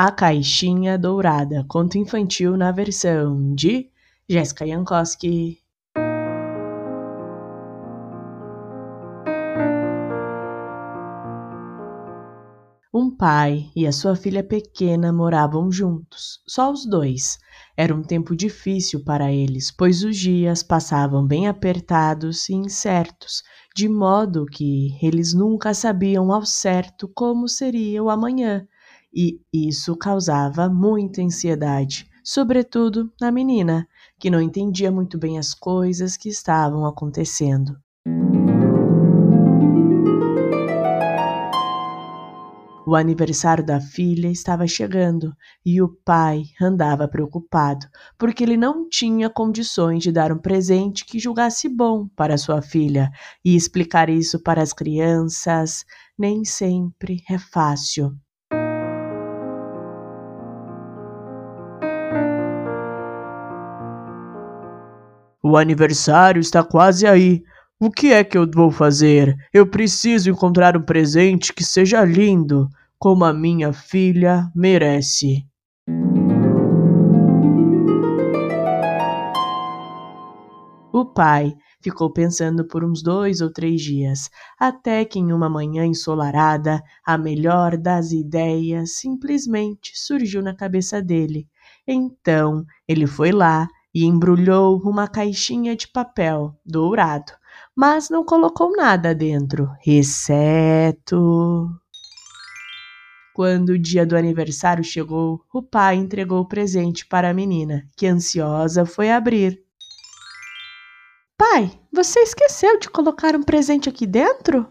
A Caixinha Dourada, conto infantil na versão de Jéssica Jankowski. Um pai e a sua filha pequena moravam juntos, só os dois. Era um tempo difícil para eles, pois os dias passavam bem apertados e incertos, de modo que eles nunca sabiam ao certo como seria o amanhã e isso causava muita ansiedade, sobretudo na menina, que não entendia muito bem as coisas que estavam acontecendo. O aniversário da filha estava chegando e o pai andava preocupado, porque ele não tinha condições de dar um presente que julgasse bom para sua filha, e explicar isso para as crianças nem sempre é fácil. O aniversário está quase aí. O que é que eu vou fazer? Eu preciso encontrar um presente que seja lindo, como a minha filha merece. O pai ficou pensando por uns dois ou três dias, até que em uma manhã ensolarada, a melhor das ideias simplesmente surgiu na cabeça dele. Então ele foi lá e embrulhou uma caixinha de papel dourado, mas não colocou nada dentro, exceto. Quando o dia do aniversário chegou, o pai entregou o presente para a menina, que ansiosa foi abrir. Pai, você esqueceu de colocar um presente aqui dentro?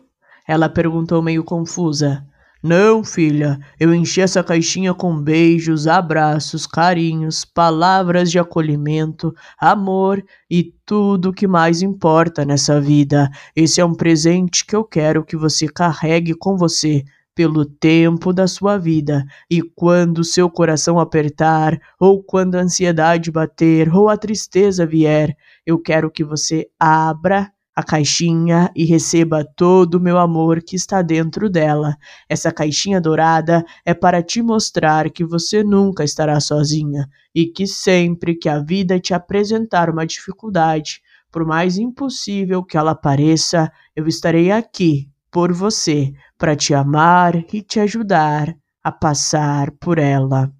Ela perguntou meio confusa. Não, filha, eu enchi essa caixinha com beijos, abraços, carinhos, palavras de acolhimento, amor e tudo o que mais importa nessa vida. Esse é um presente que eu quero que você carregue com você pelo tempo da sua vida. E quando seu coração apertar, ou quando a ansiedade bater, ou a tristeza vier, eu quero que você abra a caixinha e receba todo o meu amor que está dentro dela. Essa caixinha dourada é para te mostrar que você nunca estará sozinha e que sempre que a vida te apresentar uma dificuldade, por mais impossível que ela pareça, eu estarei aqui por você para te amar e te ajudar a passar por ela.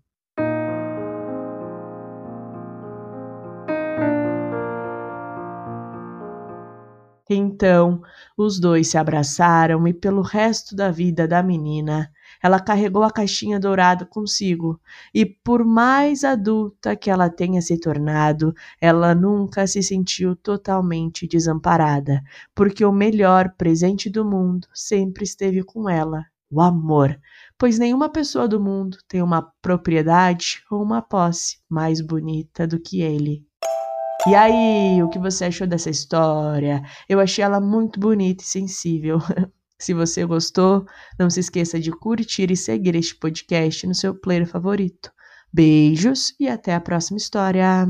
Então os dois se abraçaram e, pelo resto da vida da menina, ela carregou a caixinha dourada consigo. E por mais adulta que ela tenha se tornado, ela nunca se sentiu totalmente desamparada, porque o melhor presente do mundo sempre esteve com ela o amor, pois nenhuma pessoa do mundo tem uma propriedade ou uma posse mais bonita do que ele. E aí, o que você achou dessa história? Eu achei ela muito bonita e sensível. Se você gostou, não se esqueça de curtir e seguir este podcast no seu player favorito. Beijos e até a próxima história.